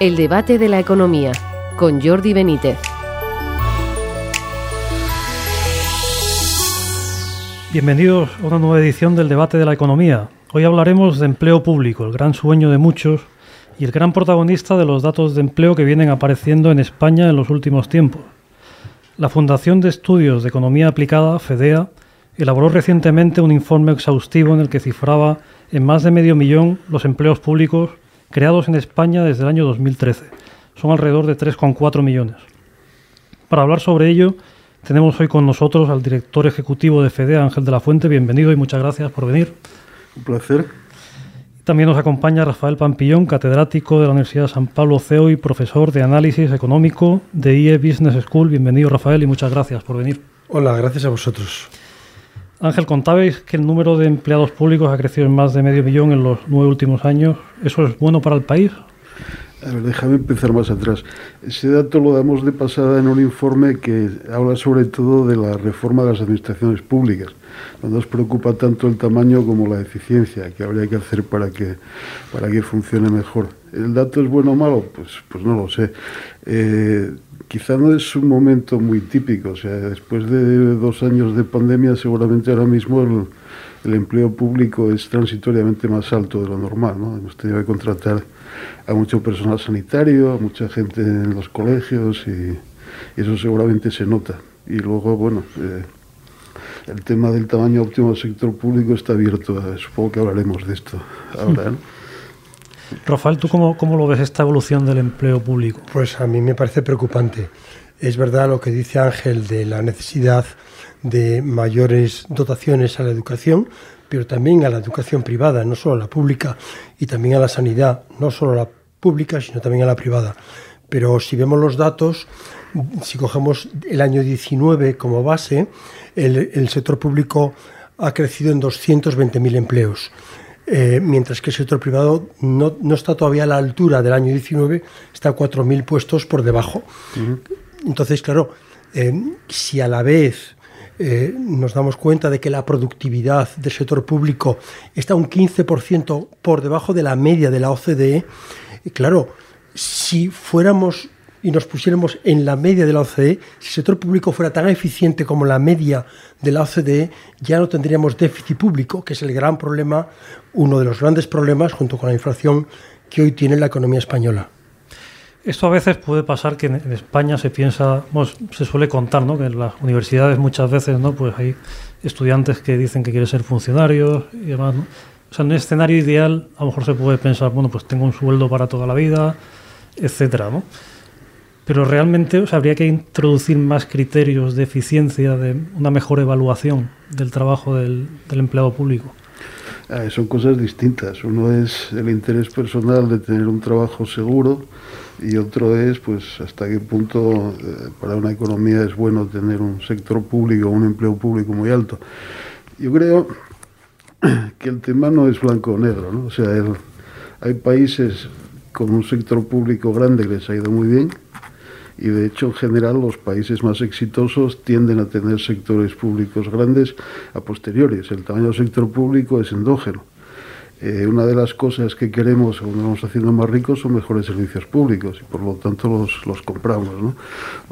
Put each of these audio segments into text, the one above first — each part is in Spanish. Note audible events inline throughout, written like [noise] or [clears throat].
El debate de la economía con Jordi Benítez. Bienvenidos a una nueva edición del debate de la economía. Hoy hablaremos de empleo público, el gran sueño de muchos y el gran protagonista de los datos de empleo que vienen apareciendo en España en los últimos tiempos. La Fundación de Estudios de Economía Aplicada, FEDEA, elaboró recientemente un informe exhaustivo en el que cifraba en más de medio millón los empleos públicos creados en España desde el año 2013. Son alrededor de 3,4 millones. Para hablar sobre ello, tenemos hoy con nosotros al director ejecutivo de FEDEA, Ángel de la Fuente. Bienvenido y muchas gracias por venir. Un placer. También nos acompaña Rafael Pampillón, catedrático de la Universidad de San Pablo CEO y profesor de análisis económico de IE Business School. Bienvenido, Rafael, y muchas gracias por venir. Hola, gracias a vosotros. Ángel, contabais que el número de empleados públicos ha crecido en más de medio millón en los nueve últimos años. ¿Eso es bueno para el país? A ver, déjame empezar más atrás. Ese dato lo damos de pasada en un informe que habla sobre todo de la reforma de las administraciones públicas. No nos preocupa tanto el tamaño como la eficiencia que habría que hacer para que, para que funcione mejor. ¿El dato es bueno o malo? Pues, pues no lo sé. Eh, quizá no es un momento muy típico. O sea, después de dos años de pandemia, seguramente ahora mismo el, empleo público es transitoriamente más alto de lo normal. ¿no? Hemos tenido que contratar a mucho personal sanitario, a mucha gente en los colegios y, eso seguramente se nota. Y luego, bueno, eh, el tema del tamaño óptimo del sector público está abierto. Supongo que hablaremos de esto ahora. ¿no? Rafael, ¿tú cómo, cómo lo ves esta evolución del empleo público? Pues a mí me parece preocupante. Es verdad lo que dice Ángel de la necesidad de mayores dotaciones a la educación, pero también a la educación privada, no solo a la pública, y también a la sanidad, no solo a la pública, sino también a la privada. Pero si vemos los datos, si cogemos el año 19 como base, el, el sector público ha crecido en 220.000 empleos. Eh, mientras que el sector privado no, no, está todavía a la altura del año 19, está 4.000 puestos por debajo. Uh -huh. Entonces, claro, eh, si a la vez eh, nos damos cuenta de que la productividad del sector público está un 15% por debajo de la media de la OCDE, claro, si fuéramos y nos pusiéramos en la media de la OCDE, si el sector público fuera tan eficiente como la media de la OCDE, ya no tendríamos déficit público, que es el gran problema, uno de los grandes problemas, junto con la inflación, que hoy tiene la economía española. Esto a veces puede pasar que en España se piensa, bueno, se suele contar, ¿no? Que en las universidades muchas veces, ¿no? Pues hay estudiantes que dicen que quieren ser funcionarios y demás, ¿no? O sea, en un escenario ideal a lo mejor se puede pensar, bueno, pues tengo un sueldo para toda la vida, etcétera, ¿no? Pero realmente o habría que introducir más criterios de eficiencia, de una mejor evaluación del trabajo del, del empleado público. Ah, son cosas distintas. Uno es el interés personal de tener un trabajo seguro y otro es pues hasta qué punto eh, para una economía es bueno tener un sector público, un empleo público muy alto. Yo creo [clears throat] que el tema no es blanco o negro, ¿no? O sea, hay países con un sector público grande que les ha ido muy bien y de hecho en general los países más exitosos tienden a tener sectores públicos grandes a posteriores. El tamaño del sector público es endógeno. Eh, una de las cosas que queremos cuando vamos haciendo más ricos son mejores servicios públicos y por lo tanto los, los compramos. ¿no?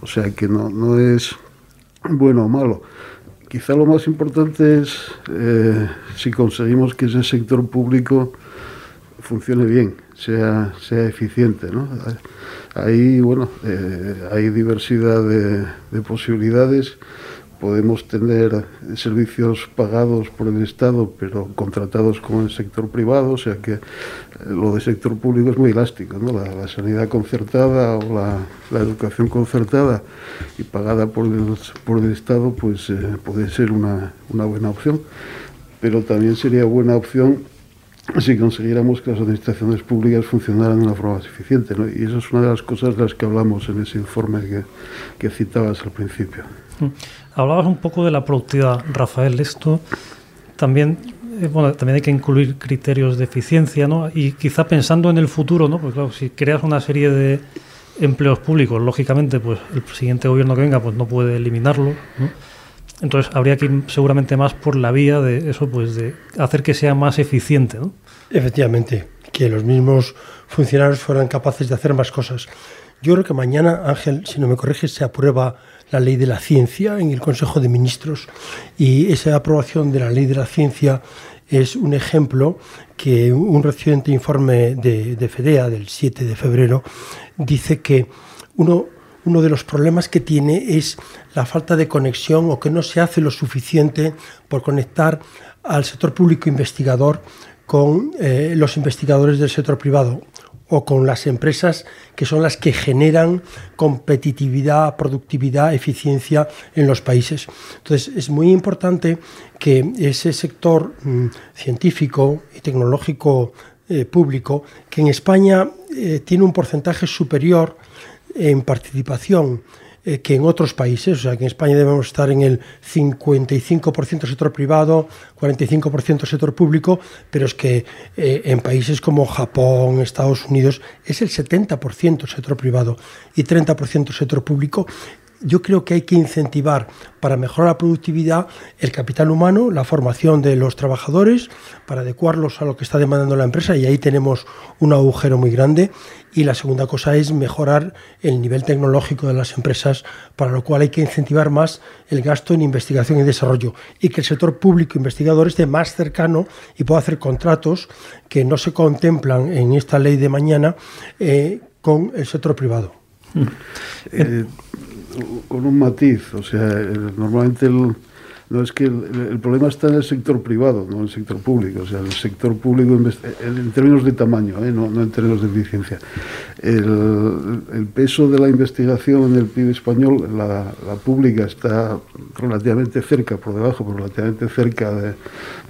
O sea que no, no es bueno o malo. Quizá lo más importante es eh, si conseguimos que ese sector público funcione bien, sea, sea eficiente. ¿no? Ahí, bueno, eh, hay diversidad de, de, posibilidades. Podemos tener servicios pagados por el Estado, pero contratados con el sector privado, o sea que lo del sector público es muy elástico. ¿no? La, la sanidad concertada o la, la, educación concertada y pagada por el, por el Estado, pues eh, puede ser una, una buena opción. Pero también sería buena opción si consiguiéramos que las administraciones públicas funcionaran de una forma más eficiente. ¿no? Y eso es una de las cosas de las que hablamos en ese informe que, que citabas al principio. Hablabas un poco de la productividad, Rafael. Esto también, eh, bueno, también hay que incluir criterios de eficiencia, ¿no? Y quizá pensando en el futuro, ¿no? Pues claro, si creas una serie de empleos públicos, lógicamente, pues el siguiente gobierno que venga, pues no puede eliminarlo. Entonces habría que ir seguramente más por la vía de eso, pues de hacer que sea más eficiente, ¿no? Efectivamente. que los mismos funcionarios fueran capaces de hacer más cosas. Yo creo que mañana, Ángel, si no me corriges, se aprueba la ley de la ciencia en el Consejo de Ministros y esa aprobación de la ley de la ciencia es un ejemplo que un reciente informe de, de FEDEA del 7 de febrero dice que uno, uno de los problemas que tiene es la falta de conexión o que no se hace lo suficiente por conectar al sector público investigador con eh, los investigadores del sector privado o con las empresas que son las que generan competitividad, productividad, eficiencia en los países. Entonces, es muy importante que ese sector mm, científico y tecnológico eh, público, que en España eh, tiene un porcentaje superior en participación eh, que en otros países, o sea que en España debemos estar en el 55% sector privado, 45% sector público, pero es que eh, en países como Japón, Estados Unidos, es el 70% sector privado y 30% sector público yo creo que hay que incentivar para mejorar la productividad el capital humano, la formación de los trabajadores, para adecuarlos a lo que está demandando la empresa y ahí tenemos un agujero muy grande. Y la segunda cosa es mejorar el nivel tecnológico de las empresas, para lo cual hay que incentivar más el gasto en investigación y desarrollo y que el sector público investigador esté más cercano y pueda hacer contratos que no se contemplan en esta ley de mañana eh, con el sector privado. Eh, con un matiz, o sea, normalmente el, no es que el, problema está en el sector privado, no en el sector público. O sea, el sector público en términos de tamaño, ¿eh? no, en términos de eficiencia. El, peso de la investigación en el PIB español, la, pública está relativamente cerca, por debajo, pero relativamente cerca de,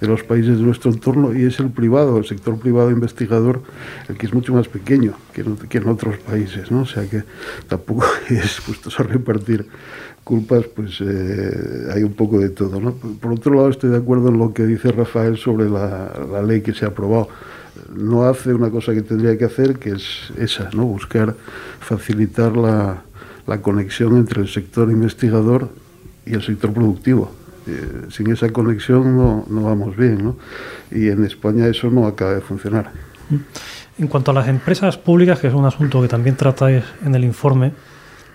los países de nuestro entorno y es el privado, el sector privado investigador, el que es mucho más pequeño que en, en otros países. ¿no? O sea que tampoco [laughs] es puesto a repartir culpas, pues eh, hay un poco de todo. ¿no? Por otro lado, estoy de acuerdo en lo que dice Rafael sobre la, la, ley que se ha aprobado. No hace una cosa que tendría que hacer, que es esa, ¿no? buscar facilitar la, la conexión entre el sector investigador y el sector productivo. Eh, sin esa conexión no, no vamos bien, ¿no? y en España eso no acaba de funcionar. En cuanto a las empresas públicas, que es un asunto que también tratáis en el informe,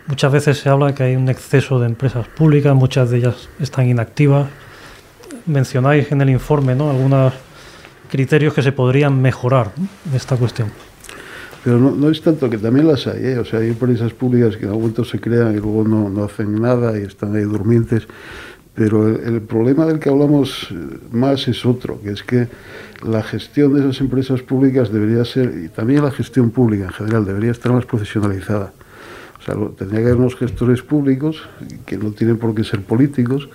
Muchas veces se habla de que hay un exceso de empresas públicas, muchas de ellas están inactivas. Mencionáis en el informe ¿no? algunos criterios que se podrían mejorar en esta cuestión. Pero no, es tanto que también las hay, ¿eh? o sea, hay empresas públicas que en algún momento se crean y luego no, no hacen nada y están ahí durmientes. Pero el, el, problema del que hablamos más es otro, que es que la gestión de esas empresas públicas debería ser, y también la gestión pública en general, debería estar más profesionalizada tendría que haber unos gestores públicos que no tienen por qué ser políticos,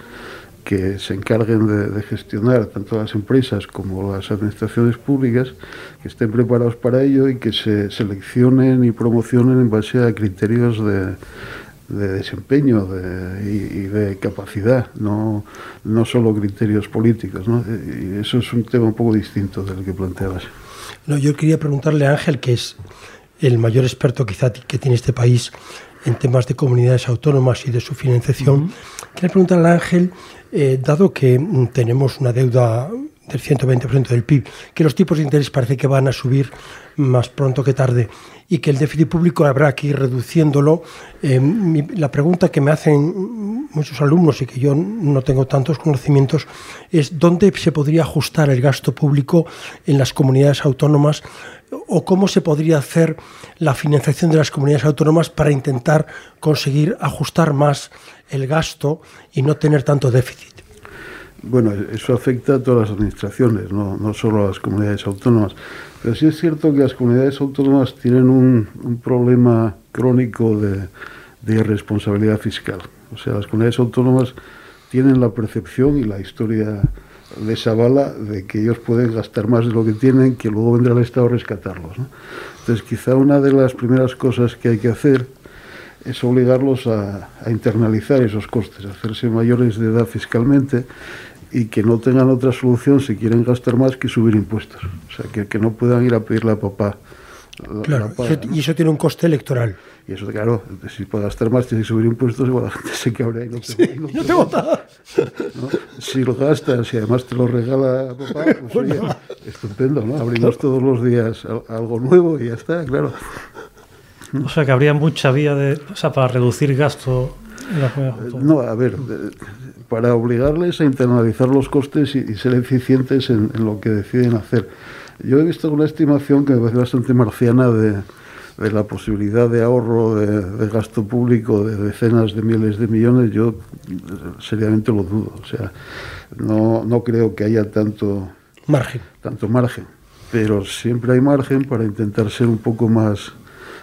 que se encarguen de, gestionar tanto las empresas como las administraciones públicas, que estén preparados para ello y que se seleccionen y promocionen en base a criterios de, desempeño y, de capacidad, no, no solo criterios políticos. Y eso es un tema un poco distinto del que planteabas. No, yo quería preguntarle a Ángel, que es el mayor experto quizá que tiene este país en temas de comunidades autónomas y de su financiación. Quería preguntarle a Ángel, eh, dado que mm, tenemos una deuda del 120% del PIB, que los tipos de interés parece que van a subir más pronto que tarde y que el déficit público habrá que ir reduciéndolo. Eh, la pregunta que me hacen muchos alumnos y que yo no tengo tantos conocimientos es dónde se podría ajustar el gasto público en las comunidades autónomas o cómo se podría hacer la financiación de las comunidades autónomas para intentar conseguir ajustar más el gasto y no tener tanto déficit. Bueno, eso afecta a todas las administraciones, no, no solo a las comunidades autónomas. Pero sí es cierto que las comunidades autónomas tienen un, un problema crónico de, de irresponsabilidad fiscal. O sea, las comunidades autónomas tienen la percepción y la historia de esa bala de que ellos pueden gastar más de lo que tienen, que luego vendrá el Estado a rescatarlos. Entonces, quizá una de las primeras cosas que hay que hacer es obligarlos a, internalizar esos costes, a hacerse mayores de edad fiscalmente y que no tengan otra solución si quieren gastar más que subir impuestos. O sea, que, que no puedan ir a pedirle a papá claro, y eso tiene un coste electoral. Y eso, claro, si puedo gastar más, tienes que subir impuestos, igual la gente se cabrea y no te, no, no te vota. Si lo gastas y además te lo regala papá, pues [laughs] oye, estupendo, ¿no? Abrimos todos los días algo nuevo y ya está, claro. O sea que habría mucha vía de, o sea, para reducir gasto. No, a ver, para obligarles a internalizar los costes y, ser eficientes en, lo que deciden hacer. Yo he visto una estimación que me parece bastante marciana de, la posibilidad de ahorro de, gasto público de decenas de miles de millones. Yo seriamente lo dudo. O sea, no, no creo que haya tanto margen. Tanto margen. Pero siempre hay margen para intentar ser un poco más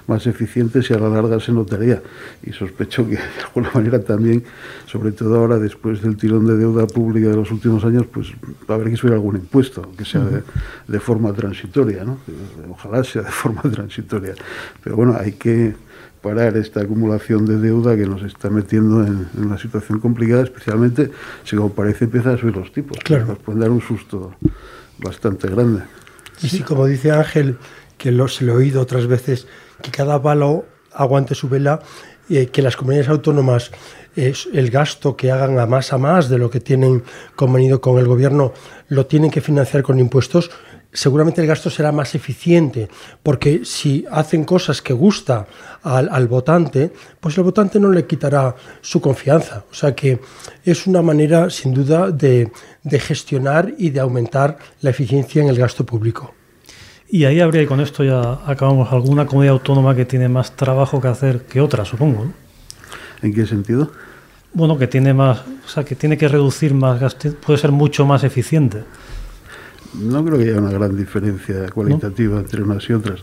más eficientes y a la larga se notaría. Y sospecho que de alguna manera también, sobre todo ahora después del tirón de deuda pública de los últimos años, pues va a haber que subir algún impuesto, que sea de, forma transitoria, ¿no? Ojalá sea de [laughs] forma transitoria. Pero bueno, hay que parar esta acumulación de deuda que nos está metiendo en, una situación complicada, especialmente si como parece empieza a subir los tipos. Claro. Nos pueden dar un susto bastante grande. Y si, como dice Ángel, que lo, se lo he oído otras veces, que cada palo aguante su vela, y que las comunidades autónomas el gasto que hagan a más a más de lo que tienen convenido con el gobierno lo tienen que financiar con impuestos, seguramente el gasto será más eficiente, porque si hacen cosas que gusta al, votante, pues el votante no le quitará su confianza. O sea que es una manera, sin duda, de gestionar y de aumentar la eficiencia en el gasto público. Y ahí habría, y con esto ya acabamos, alguna comunidad autónoma que tiene más trabajo que hacer que otra, supongo. ¿En qué sentido? Bueno, que tiene más, o sea, que tiene que reducir más gasto, puede ser mucho más eficiente. No creo que haya una gran diferencia cualitativa entre unas y otras.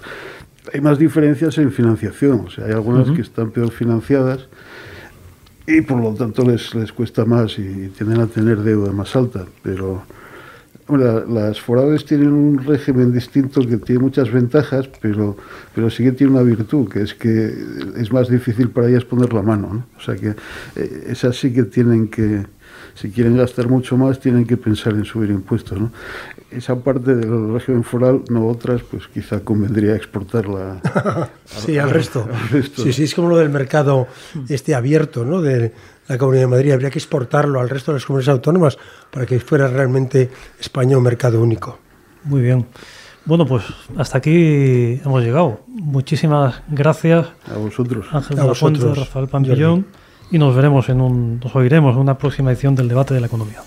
Hay más diferencias en financiación, o sea, hay algunas que están peor financiadas y por lo tanto les, les cuesta más y tienden a tener deuda más alta, pero las forales tienen un régimen distinto que tiene muchas ventajas, pero, pero sí que tiene una virtud, que es que es más difícil para ellas poner la mano. ¿no? O sea que eh, esas sí que tienen que, si quieren gastar mucho más, tienen que pensar en subir impuestos. ¿no? Esa parte del régimen foral, no otras, pues quizá convendría exportarla [laughs] sí, al, resto. Sí, sí, es como lo del mercado este abierto, ¿no? De, la Comunidad de Madrid. Habría que exportarlo al resto de las comunidades autónomas para que fuera realmente España un mercado único. Muy bien. Bueno, pues hasta aquí hemos llegado. Muchísimas gracias a vosotros, Ángel a vosotros, Rafael Pampillón, y nos veremos en un, nos oiremos en una próxima edición del debate de la economía.